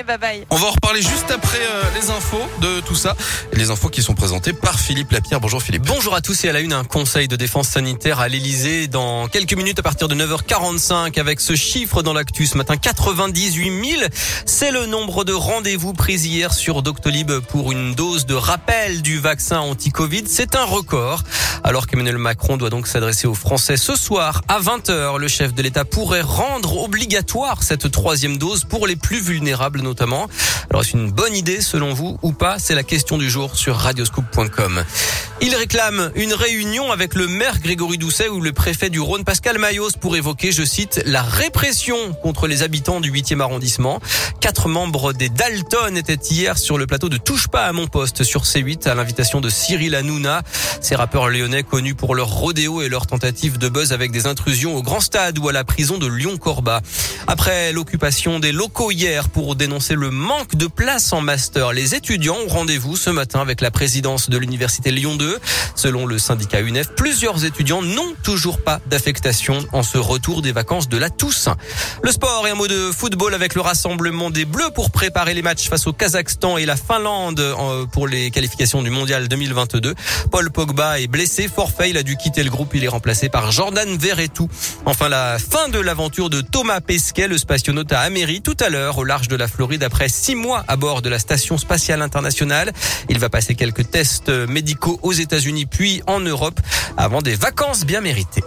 journée. Bye bye. On va en reparler juste après euh, les infos de tout ça. Les infos qui sont présentées par Philippe Lapierre. Bonjour Philippe. Bonjour à tous et à la une, un conseil de défense sanitaire à l'Elysée dans quelques minutes à partir de 9h45 avec ce chiffre dans l'actu ce matin. 98 000. C'est le nombre de rendez-vous pris hier sur Doctolib pour une dose de rappel du vaccin anti-Covid. C'est un record. Alors qu'Emmanuel Macron doit donc s'adresser aux Français ce soir à 20h, le chef de l'État pourrait rendre obligatoire cette troisième dose pour les plus vulnérables Alors est-ce une bonne idée selon vous ou pas? C'est la question du jour sur radioscoop.com. Il réclame une réunion avec le maire Grégory Doucet ou le préfet du Rhône Pascal Mayos pour évoquer, je cite, la répression contre les habitants du 8e arrondissement. Quatre membres des Dalton étaient hier sur le plateau de Touche pas à mon poste sur C8 à l'invitation de Cyril Hanouna. Ces rappeurs lyonnais connus pour leur rodéo et leur tentative de buzz avec des intrusions au grand stade ou à la prison de Lyon-Corba. Après l'occupation des locaux hier pour dénoncer le manque de place en master, les étudiants ont rendez-vous ce matin avec la présidence de l'université Lyon 2. Selon le syndicat UNEF, plusieurs étudiants n'ont toujours pas d'affectation en ce retour des vacances de la Toussaint. Le sport et un mot de football avec le rassemblement des Bleus pour préparer les matchs face au Kazakhstan et la Finlande euh, pour les qualifications du Mondial 2022. Paul Est blessé, forfait, il a dû quitter le groupe, il est remplacé par Jordan Verretou. Enfin, la fin de l'aventure de Thomas Pesquet, le spationaute à Améry, tout à l'heure au large de la Floride après six mois à bord de la station spatiale internationale. Il va passer quelques tests médicaux aux États-Unis puis en Europe avant des vacances bien méritées.